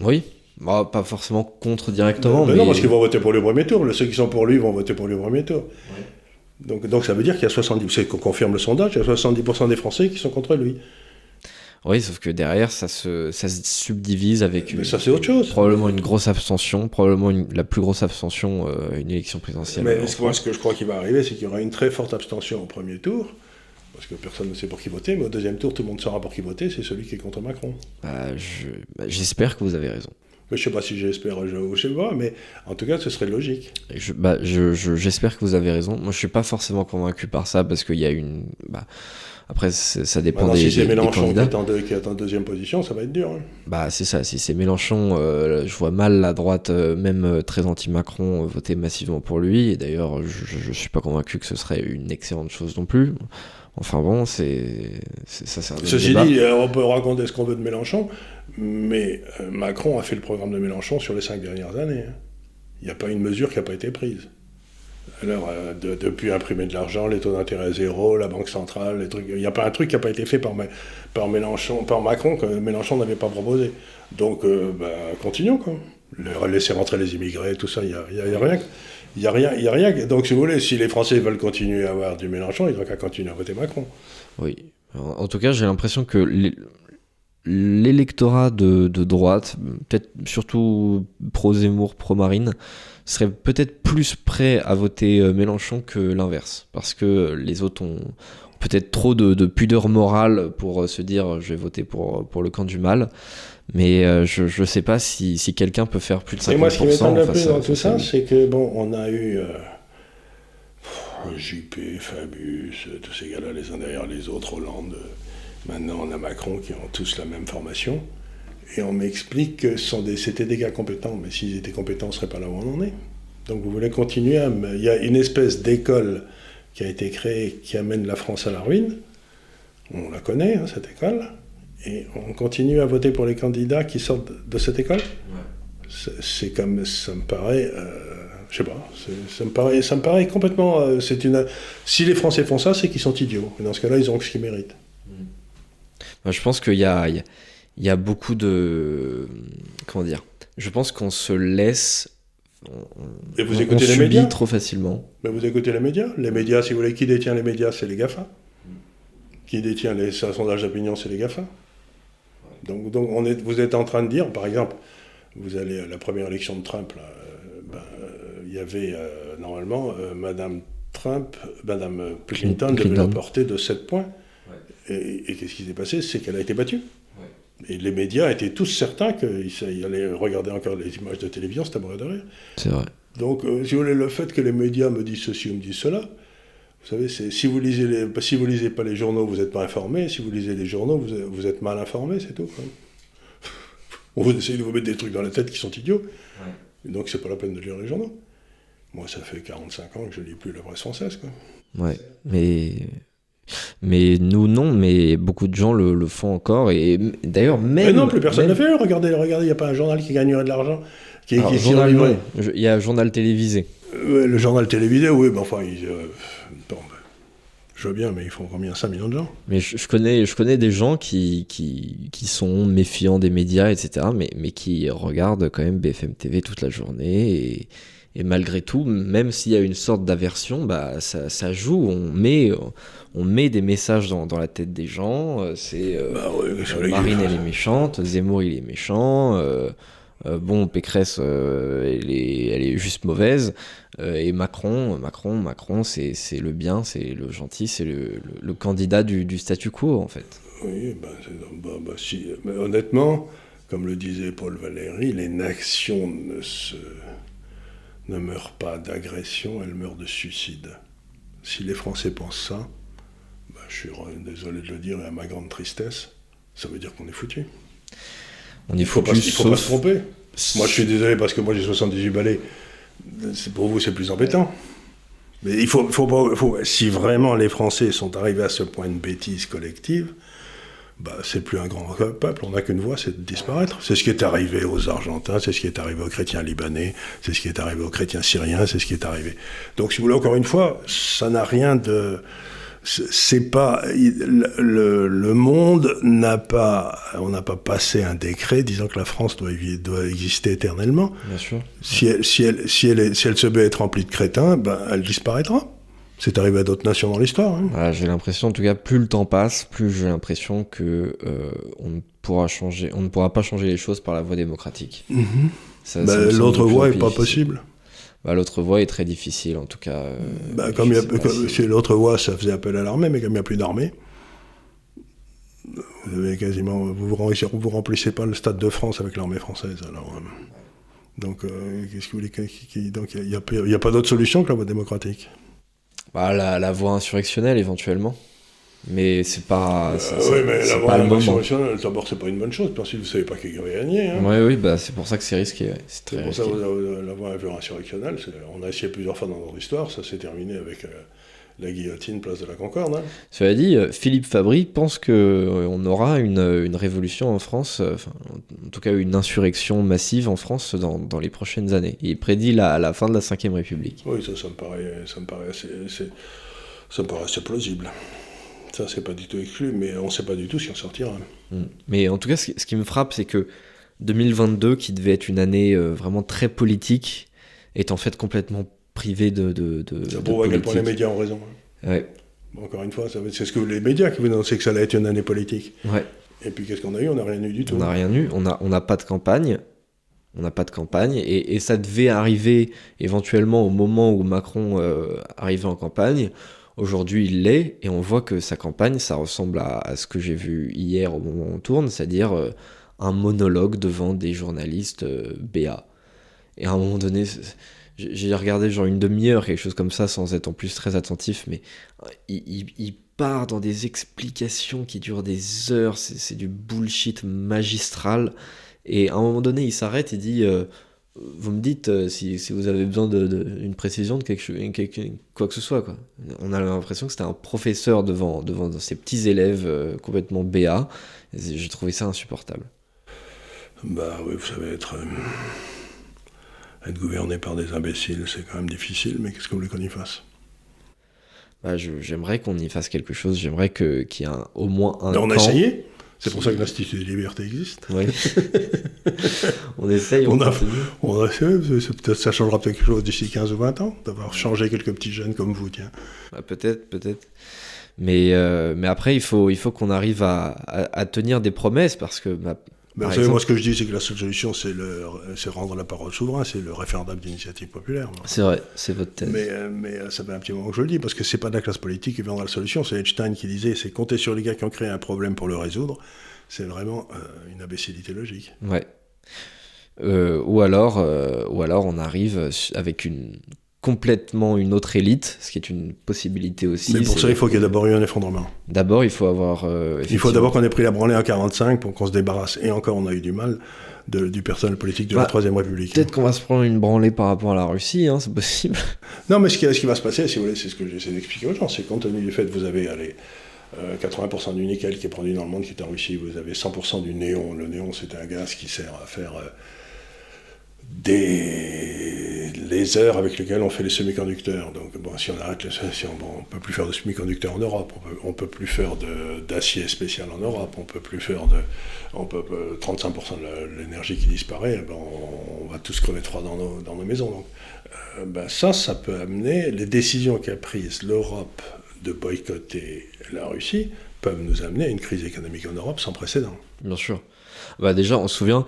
Oui. Bah, pas forcément contre directement. mais, mais non, parce qu'ils vont voter pour lui au premier tour. Ceux qui sont pour lui vont voter pour lui au premier tour. Ouais. Donc, donc ça veut dire qu'il y a 70%, c'est qu'on confirme le sondage, il y a 70% des Français qui sont contre lui. Oui, sauf que derrière, ça se, ça se subdivise avec mais ça, c'est autre chose. probablement une grosse abstention, probablement une, la plus grosse abstention, euh, une élection présidentielle. Mais moi, ce que je crois qu'il va arriver, c'est qu'il y aura une très forte abstention au premier tour parce que personne ne sait pour qui voter, mais au deuxième tour, tout le monde saura pour qui voter, c'est celui qui est contre Macron. Bah, J'espère je, bah, que vous avez raison. Mais je sais pas si j'espère, je, je sais pas, mais en tout cas, ce serait logique. Je, bah, j'espère que vous avez raison. Moi, je suis pas forcément convaincu par ça, parce qu'il y a une... Bah, après, ça dépend Maintenant, des, si c'est Mélenchon des qui est, en deux, qui est, en deuxième position, ça va être dur. Hein. Bah, c'est ça. Si c'est Mélenchon, euh, je vois mal la droite, euh, même euh, très anti-Macron, voter massivement pour lui. Et d'ailleurs, je, je suis pas convaincu que ce serait une excellente chose non plus. Enfin bon, c'est ça sert Ceci débat. dit, on peut raconter ce qu'on veut de Mélenchon, mais Macron a fait le programme de Mélenchon sur les cinq dernières années. Il n'y a pas une mesure qui n'a pas été prise. Alors, euh, de, depuis imprimer de l'argent, les taux d'intérêt à zéro, la Banque centrale, les trucs, il n'y a pas un truc qui n'a pas été fait par, par, Mélenchon, par Macron que Mélenchon n'avait pas proposé. Donc, euh, bah, continuons, quoi. Laisser rentrer les immigrés, tout ça, il n'y a, y a, rien. Il n'y a, rien, a rien. Donc, si vous voulez, si les Français veulent continuer à avoir du Mélenchon, ils n'ont qu'à continuer à voter Macron. Oui. En tout cas, j'ai l'impression que l'électorat de, droite, peut-être surtout pro-Zemmour, pro-Marine, serait peut-être plus prêt à voter Mélenchon que l'inverse. Parce que les autres ont peut-être trop de, de, pudeur morale pour se dire je vais voter pour, pour le camp du mal. Mais euh, je ne sais pas si, si quelqu'un peut faire plus de 50%. Et moi, ce qui m'étonne le plus dans tout ça, c'est que, bon, on a eu euh, JP, Fabius, tous ces gars-là, les uns derrière les autres, Hollande. Maintenant, on a Macron qui ont tous la même formation. Et on m'explique que c'était des, gars compétents, mais s'ils étaient compétents, on ne serait pas là où on en est. Donc vous voulez continuer à... Il y a une espèce d'école qui a été créée qui amène la France à la ruine. On la connaît, hein, cette école. Et on continue à voter pour les candidats qui sortent de cette école ouais. C'est comme... Ça me paraît... Euh, je sais pas, ça me, paraît, ça me paraît complètement... Euh, c'est une, si les Français font ça, c'est qu'ils sont idiots. Et dans ce cas-là, ils ont ce qu'ils méritent. Bah, je pense qu'il y a, il y a beaucoup de. Comment dire Je pense qu'on se laisse. Et vous on- écoutez on les subit médias trop facilement. Mais vous écoutez les médias Les médias, si vous voulez, qui détient les médias C'est les GAFA. Qui détient les sondages d'opinion C'est les GAFA. Donc, donc on est, vous êtes en train de dire, par exemple, vous allez à la première élection de Trump, là, euh, ben, euh, il y avait euh, normalement euh, Madame Trump, Madame euh, Clinton devait Clinton. l'emporter de 7 points. Et, et qu'est-ce qui s'est passé? C'est qu'elle a été battue. Et les médias étaient tous certains qu'ils allaient regarder encore les images de télévision, c'était à de rire. C'est vrai. Donc, euh, si vous voulez, le fait que les médias me disent ceci ou me disent cela, vous savez, si vous lisez les, si vous lisez pas les journaux, vous n'êtes pas informé. Si vous lisez les journaux, vous, êtes- vous êtes mal informé, c'est tout. quoi. On vous essaye de vous mettre des trucs dans la tête qui sont idiots. Et donc, c'est pas la peine de lire les journaux. Moi, ça fait 45 ans que je lis plus la presse française. Quoi. Ouais, mais mais nous non, mais beaucoup de gens le, le font encore et d'ailleurs même. Mais non, plus personne ne même- le fait. Regardez, regardez, il n'y a pas un journal qui gagnerait de l'argent. Qui, Il y a un journal télévisé. Euh, le journal télévisé, oui, mais enfin, ils, euh, je veux bien, mais ils font combien 5 millions de gens? Mais je, je connais, je connais des gens qui, qui, qui sont méfiants des médias, etc., mais, mais qui regardent quand même BFM TV toute la journée. Et, et malgré tout, même s'il y a une sorte d'aversion, bah, ça, ça joue. On met, on met des messages dans, dans la tête des gens. euh, C'est euh, Bah ouais, Marine, elle est méchante. Zemmour, il est méchant. euh, euh, bon, Pécresse, elle, est, elle est juste mauvaise. Euh, et Macron, Macron, Macron, c'est c'est le bien, c'est le gentil, c'est le, le- le candidat du, du statu quo, en fait. Oui, ben, bah, bah, si. Mais honnêtement, comme le disait Paul Valéry, les nations ne, se, ne meurent pas d'agression, elles meurent de suicide. Si les Français pensent ça, bah, je suis désolé de le dire et à ma grande tristesse, ça veut dire qu'on est foutu. On y Il faut, pas, il faut pas se tromper. Moi, je suis désolé parce que moi j'ai 78 balais. Pour vous, c'est plus embêtant. Mais il faut, faut- si vraiment les Français sont arrivés à ce point de bêtise collective, bah, c'est plus un grand peuple, on n'a qu'une voie, c'est de disparaître. C'est ce qui est arrivé aux Argentins, c'est ce qui est arrivé aux chrétiens libanais, c'est ce qui est arrivé aux chrétiens syriens, c'est ce qui est arrivé. Donc, si vous voulez, encore une fois, ça n'a rien de. C'est- pas. Le, monde n'a pas. On n'a pas passé un décret disant que la France doit, exister éternellement. Bien sûr. Si elle, si elle, si elle, est- si elle se met à être remplie de crétins, ben, elle disparaîtra. C'est arrivé à d'autres nations dans l'histoire. hein. Voilà, j'ai l'impression, en tout cas, plus le temps passe, plus j'ai l'impression que euh, on ne pourra changer, on ne pourra pas changer les choses par la voie démocratique. Ça Ben, L'autre voie n'est pas possible. Bah, l'autre voie est très difficile, en tout cas. euh, je comme a- si- l'autre voie, ça faisait appel à l'armée, mais comme il n'y a plus d'armée, vous avez quasiment, vous vous, remplissez, vous remplissez pas le stade de France avec l'armée française. Alors, euh, donc, euh, qu'est-ce que vous voulez qui- qui- Donc, il n'y a, pas d'autre solution que la voie démocratique? Bah, la, la voie insurrectionnelle, éventuellement. Mais c'est pas. c'est- Euh, c'est- oui, mais c'est pas le moment. d'abord, c'est pas une bonne chose. Puis ensuite, vous savez pas qui va gagner. Hein. Ouais, oui, bah, c'est pour ça que c'est risqué. ouais. C'est C'est très pour ça risqué. que vous- la voie insurrectionnelle, c'est- on a essayé plusieurs fois dans notre histoire, ça s'est terminé avec euh, la guillotine, place de la Concorde. hein. Cela dit, euh, Philippe Fabry pense que euh, on aura une, une révolution en France, enfin, en tout cas une insurrection massive en France dans, dans les prochaines années. Il prédit la, la fin de la Ve République. Oui, ça, ça me paraît, ça me paraît assez, c'est- ça me paraît assez plausible. Ça, c'est pas du tout exclu, mais on sait pas du tout qui en sortira. Mm. Mais en tout cas, ce, qui- me frappe, c'est que 2022, qui devait être une année euh, vraiment très politique, est en fait complètement privé de, de, de, Ça de prouve à quel point les médias ont raison. hein. Ouais, Bon, encore une fois, c'est ce que les médias qui vous annoncent que ça allait être une année politique. ouais. Et puis qu'est-ce qu'on a eu? On n'a rien eu du tout. On n'a rien eu, on n'a on n'a pas de campagne. On n'a pas de campagne et, et ça devait arriver éventuellement au moment où Macron euh, arrivait en campagne. Aujourd'hui, il l'est et on voit que sa campagne, ça ressemble à, ce que j'ai vu hier au moment où on tourne, c'est-à-dire euh, un monologue devant des journalistes euh, BA. Et à un moment donné, j'ai regardé genre une demi-heure, quelque chose comme ça, sans être en plus très attentif, mais euh, il, part dans des explications qui durent des heures, c'est du bullshit magistral. Et à un moment donné, il s'arrête et dit Vous me dites euh, si, si vous avez besoin d'une de, précision de quelque, chose- quelque- quoi que ce soit. Quoi. On a l'impression que c'était un professeur devant, devant ses petits élèves euh, complètement béats. J'ai trouvé ça insupportable. Bah oui, vous savez, être, euh, être gouverné par des imbéciles, c'est quand même difficile, mais qu'est-ce que vous voulez qu'on y fasse? Bah, J'aimerais qu'on y fasse quelque chose, j'aimerais qu'il y ait un- au moins un On a essayé C'est pour ça que l'Institut des libertés existe. Oui. on essaye, on, On a-. On a peut-être, ça changera peut-être quelque chose d'ici 15 ou 20 ans, d'avoir changé quelques petits jeunes comme vous, tiens. Bah, peut-être, peut-être. Mais, euh, mais après, il faut, il faut qu'on arrive à, à- à tenir des promesses parce que bah, Par vous savez, moi, ce que je dis, c'est que la seule solution, c'est, rendre la parole souverain, c'est le référendum d'initiative populaire. c'est vrai, c'est votre thèse. Mais, euh, mais euh, ça fait un petit moment que je le dis, parce que c'est pas de la classe politique qui viendra la solution. C'est Einstein qui disait c'est compter sur les gars qui ont créé un problème pour le résoudre. C'est vraiment euh, une imbécilité logique. Ouais. Euh, ou, alors, euh, ou alors on arrive avec une complètement une autre élite, ce qui est une possibilité aussi. mais pour ça, il faut qu'il y ait d'abord eu un effondrement. D'abord, il faut avoir. euh, Il faut d'abord qu'on ait pris la branlée en 45 pour qu'on se débarrasse. Et encore, on a eu du mal de- du personnel politique de Bah, la Troisième République. Peut-être qu'on va se prendre une branlée par rapport à la Russie, hein, c'est possible. Non, mais ce qui, ce qui va se passer, si vous voulez, c'est ce que j'essaie d'expliquer aux gens, c'est compte tenu du fait que vous avez allez, euh, 80% du nickel qui est produit dans le monde qui est en Russie, vous avez 100% du néon. Le néon, c'est un gaz qui sert à faire euh, des lasers avec lesquels on fait les semi-conducteurs. Donc, bon, si on arrête, les, si on, bon, on peut plus faire de semi-conducteurs en Europe, on peut, on peut plus faire de- d'acier spécial en Europe, on peut plus faire de, on peut, euh, 35% de la- l'énergie qui disparaît, ben, on, va tous crever de froid dans nos, dans nos maisons. Donc, euh, ben ça, ça peut amener les décisions qu'a prises l'Europe de boycotter la Russie peuvent nous amener à une crise économique en Europe sans précédent. Bien sûr. Bah déjà, on se souvient,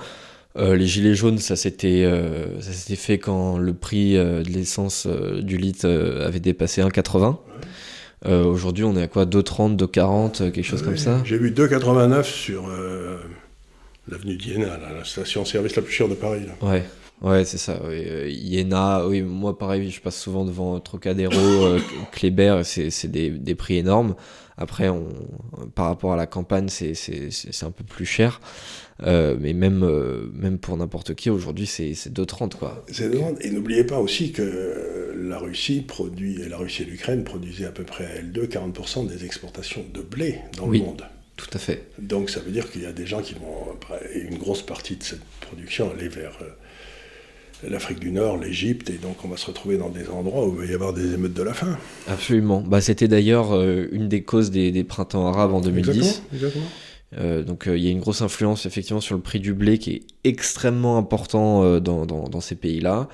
euh, les gilets jaunes, ça s'était euh, ça s'était fait quand le prix euh, de l'essence du litre avait dépassé 1,80. Euh, Aujourd'hui, on est à quoi? 2,30, 2,40, euh, quelque chose comme ça? J'ai vu 2,89 sur l'avenue d'Iéna, la station-service la plus chère de Paris. là. Ouais, ouais, c'est ça. Oui. Euh, Iéna, oui, moi pareil, je passe souvent devant Trocadéro, euh, Kléber, c'est des, des prix énormes. Après, on, par rapport à la campagne, c'est un peu plus cher. Euh, mais même, euh, même pour n'importe qui, aujourd'hui, c'est c'est 2,30 quoi. C'est demande. Et n'oubliez pas aussi que euh, la Russie produit, et la Russie et l'Ukraine produisaient à peu près à elles deux 40% des exportations de blé dans Oui. le monde. Tout à fait. Donc ça veut dire qu'il y a des gens qui vont, et une grosse partie de cette production aller vers euh, l'Afrique du Nord, l'Égypte, et donc on va se retrouver dans des endroits où il va y avoir des émeutes de la faim. Absolument. Bah, C'était d'ailleurs euh, une des causes des, des printemps arabes en 2010. Exactement, exactement. Euh, donc euh, il y a une grosse influence effectivement sur le prix du blé qui est extrêmement important euh, dans, dans, dans ces pays-là,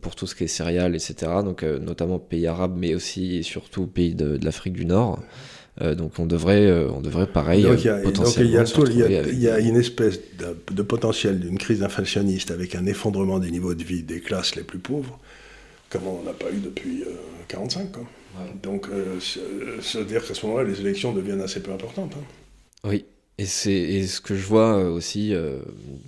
pour tout ce qui est céréales, etc. Donc notamment pays arabes, mais aussi et surtout pays de, de l'Afrique du Nord. Euh, donc on devrait, euh, on devrait pareil, donc il y a, euh, donc, il y potentiellement a se tout- il y a- retrouver avec- il y a une espèce de, de potentiel d'une crise inflationniste avec un effondrement des niveaux de vie des classes les plus pauvres, comme on n'a pas eu depuis 1945. quoi. Ouais. Donc, euh, c'est- c'est-à-dire qu'à ce moment-là, les élections deviennent assez peu importantes. hein. Oui, et c'est ce que je vois euh, aussi, euh,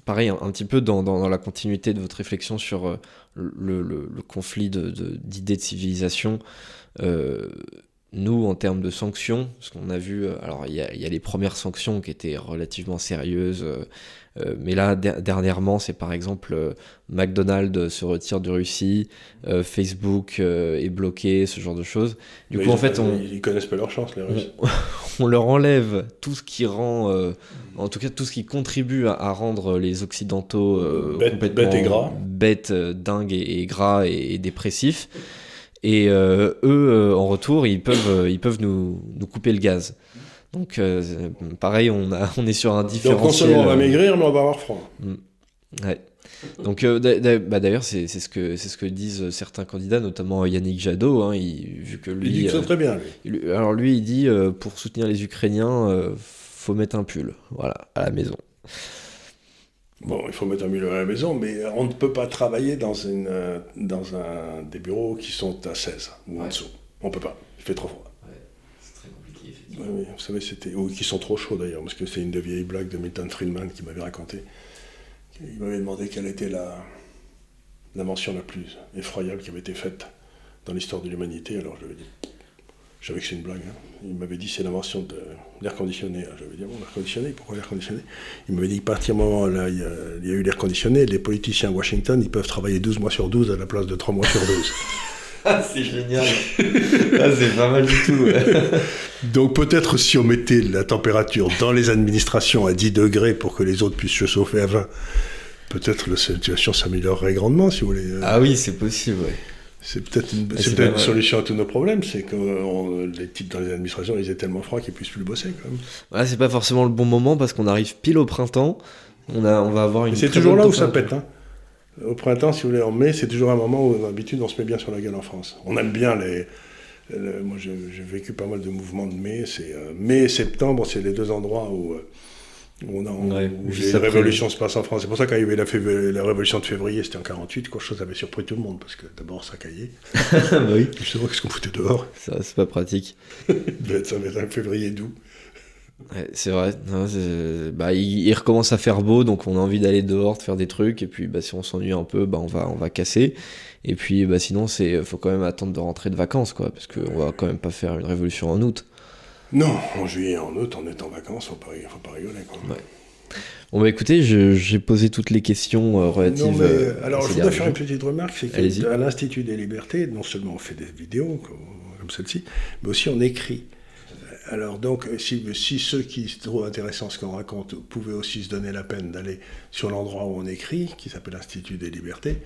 pareil, un, un petit peu dans, dans, dans la continuité de votre réflexion sur euh, le, le- le conflit de- de- d'idées de, civilisation. euh, nous, en termes de sanctions, ce qu'on a vu, euh, alors il y a, il y a les premières sanctions qui étaient relativement sérieuses, euh, euh, mais là, der- dernièrement, c'est par exemple euh, McDonald's se retire de Russie, euh, Facebook est bloqué, ce genre de choses. Du Mais coup, en fait, pas- on, Ils connaissent pas leur chance, les Russes. on leur enlève tout ce qui rend, en tout cas tout ce qui contribue à, à rendre les occidentaux Bêtes- bêtes et gras. bêtes, dingues et, et gras et, et dépressifs. Et euh, eux, euh, en retour, ils peuvent, euh, ils peuvent nous, nous couper le gaz. Donc, euh, pareil, on, a, on est sur un Donc, non différentiel. seulement on va euh, maigrir, mais on va avoir froid. Ouais. Donc euh, bah, d'ailleurs c'est c'est ce que c'est ce que disent certains candidats, notamment Yannick Jadot, hein, il- vu que lui, Il dit que euh, c'est très bien, lui. lui- Alors lui, il dit euh, pour soutenir les Ukrainiens, euh, faut mettre un pull, voilà, à la maison. Bon, il faut mettre un milieu à la maison, mais on ne peut pas travailler dans, une, euh, dans un, des bureaux qui sont à 16 ou en dessous. On peut pas. Il fait trop froid. C'est très compliqué. Oui, vous savez, c'était. Ou qui sont trop chauds d'ailleurs, parce que c'est une des vieilles blagues de Milton Friedman qui m'avait raconté. Il m'avait demandé quelle était la, l'invention la plus effroyable qui avait été faite dans l'histoire de l'humanité. Alors je lui ai dit. Je savais que c'est une blague. hein. Il m'avait dit c'est l'invention de l'air conditionné. Lui ai dit bon, l'air conditionné, pourquoi l'air conditionné? Il m'avait dit qu'à partir du moment où là, il y a, il y a eu l'air conditionné, les politiciens à Washington, ils peuvent travailler 12 mois sur 12 à la place de 3 mois sur 12. Ah, c'est génial. ah, c'est pas mal du tout. Donc peut-être si on mettait la température dans les administrations à 10 degrés pour que les autres puissent se chauffer à 20, peut-être la situation s'améliorerait grandement, si vous voulez. ah oui, c'est possible. Ouais. C'est peut-être une, c'est peut une solution à tous nos problèmes, c'est que les types dans les administrations, ils étaient tellement froids qu'ils puissent plus bosser quand même. Ouais, c'est pas forcément le bon moment parce qu'on arrive pile au printemps. On, a, on va avoir une. C'est toujours là où ça pète. Hein. Au printemps, si vous voulez, en mai, c'est toujours un moment où d'habitude on se met bien sur la gueule en France. On aime bien les. moi, j'ai vécu pas mal de mouvements de mai. C'est euh, mai et septembre, c'est les deux endroits où. Euh, on a, où les révolutions se passent en France. C'est pour ça qu'il y avait la, la, révolution de février, c'était en 48, quelque chose avait surpris tout le monde, parce que d'abord ça caillait. bah oui. Pas qu'est-ce qu'on foutait dehors. Ça, c'est pas pratique. ça va être un février doux. c'est vrai. bah, il, recommence à faire beau, donc on a envie d'aller dehors, de faire des trucs, et puis bah, si on s'ennuie un peu, bah, on, va, on va casser. Et puis bah, sinon, il faut quand même attendre de rentrer de vacances, quoi, parce qu'on va quand même pas faire une révolution en août. Non, en juillet et en août, on est en vacances, faut pas, faut pas rigoler. Quoi. Bon bah écoutez, j'ai posé toutes les questions euh, relatives. Non, mais, euh, alors je voudrais faire une petite remarque, c'est qu'à l'Institut des Libertés, non seulement on fait des vidéos comme, celle-ci, mais aussi on écrit. Alors donc, si, si ceux qui trouvent intéressant ce qu'on raconte pouvaient aussi se donner la peine d'aller sur l'endroit où on écrit, qui s'appelle l'Institut des Libertés,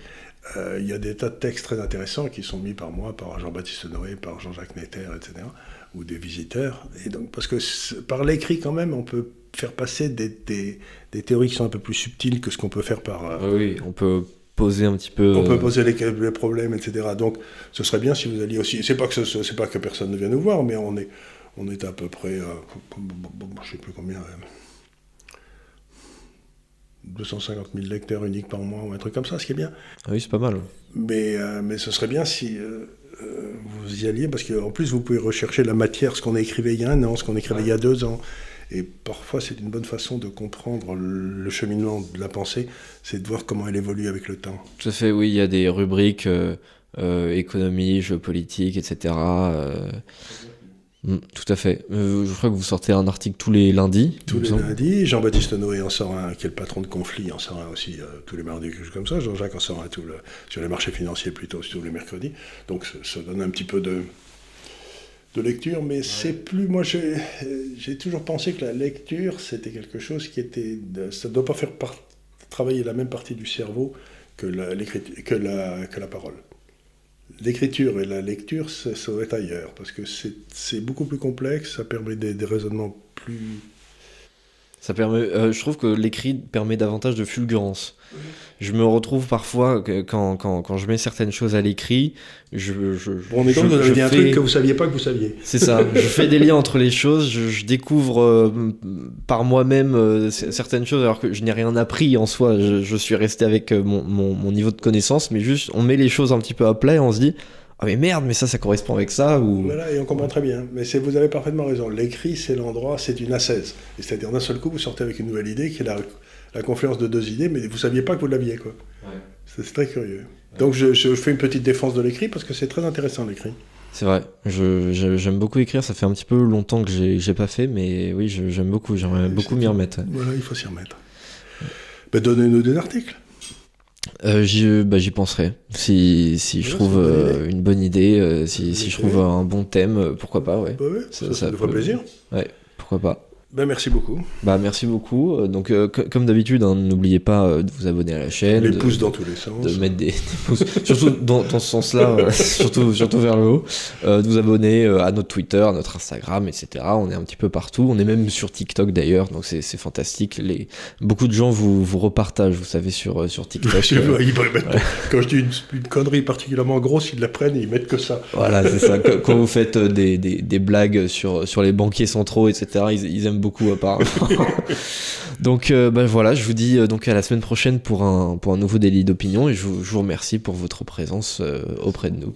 euh, il y a des tas de textes très intéressants qui sont mis par moi, par Jean-Baptiste Noé, par Jean-Jacques Netter, etc ou des visiteurs. Et donc, parce que par l'écrit, quand même, on peut faire passer des, des, théories qui sont un peu plus subtiles que ce qu'on peut faire par. Euh, oui, on peut poser un petit peu. On peut euh, poser les, problèmes, etc. Donc, ce serait bien si vous alliez aussi. C'est pas que c'est pas que personne ne vient nous voir, mais on est on est à peu près, euh, je sais plus combien. 250 000 lecteurs uniques par mois ou un truc comme ça, ce qui est bien. Ah oui, c'est pas mal. Mais, mais ce serait bien si euh, vous y alliez, parce qu'en plus, vous pouvez rechercher la matière, ce qu'on a écrivé il y a un an, ce qu'on écrivait il y a deux ans. Et parfois, c'est une bonne façon de comprendre le cheminement de la pensée, c'est de voir comment elle évolue avec le temps. Tout à fait, oui, il y a des rubriques euh, euh, économie, géopolitique, etc. Mm, tout à fait. Euh, je crois que vous sortez un article tous les lundis. Tous les lundis. Jean-Baptiste Noé en sort un, qui est le patron de Conflit, en sort un aussi euh, tous les mardis, quelque chose comme ça. Jean-Jacques en sort un tout le, sur les marchés financiers plutôt, tous les mercredis. Donc ça, donne un petit peu de, de lecture, mais c'est plus. Moi, j'ai toujours pensé que la lecture, c'était quelque chose qui était. ça ne doit pas faire travailler la même partie du cerveau que la, que la, que la parole l'écriture et la lecture, ça, doit être ailleurs, parce que c'est beaucoup plus complexe, ça permet des, raisonnements plus... Ça permet, euh, je trouve que l'écrit permet davantage de fulgurance je me retrouve parfois quand, quand, quand, je mets certaines choses à l'écrit, je, je, on est comme vous avez dit un truc que vous saviez pas que vous saviez. C'est ça. je fais des liens entre les choses. Je, découvre euh, par moi-même euh, certaines choses alors que je n'ai rien appris en soi. Je, suis resté avec mon, mon, mon, niveau de connaissance, mais juste on met les choses un petit peu à plat et on se dit. Ah mais merde, mais ça, ça correspond avec ça ou... Voilà, et on comprend très bien. Mais vous avez parfaitement raison. L'écrit, c'est l'endroit, c'est une assaise. C'est-à-dire, d'un seul coup, vous sortez avec une nouvelle idée qui est la la confluence de deux idées, mais vous ne saviez pas que vous l'aviez. quoi. C'est très curieux. Donc je, fais une petite défense de l'écrit parce que c'est très intéressant l'écrit. C'est vrai, j'aime beaucoup écrire, ça fait un petit peu longtemps que j'ai pas fait, mais oui, j'aime beaucoup, j'aimerais beaucoup m'y remettre. Voilà, il faut s'y remettre. Ben, Donnez-nous des articles. Euh, bah, j'y penserai. Si, si je trouve euh, une bonne idée, euh, si, si je trouve un bon thème, pourquoi pas, ouais. Bah ça, ça, ça, plaisir. Ouais, pourquoi pas. Ben, merci beaucoup. Bah, merci beaucoup. Euh, donc, euh, comme d'habitude, hein, n'oubliez pas euh, de vous abonner à la chaîne. Les pouces dans tous les sens. De mettre des, pouces, surtout dans, dans ce sens-là, surtout, surtout vers le haut. de vous abonner à notre Twitter, à notre Instagram, etc. On est un petit peu partout. On est même sur TikTok d'ailleurs, donc c'est fantastique. Les... Beaucoup de gens vous, vous repartagent, vous savez, sur, sur TikTok. Quand je dis une, connerie particulièrement grosse, ils la prennent et ils mettent que ça. Voilà, c'est ça. Quand vous faites des, des, des, blagues sur, sur les banquiers centraux, etc., ils, ils aiment beaucoup donc bah, voilà, je vous dis euh, donc à la semaine prochaine pour un, pour un nouveau délit d'opinion et je, vous remercie pour votre présence euh, auprès de nous.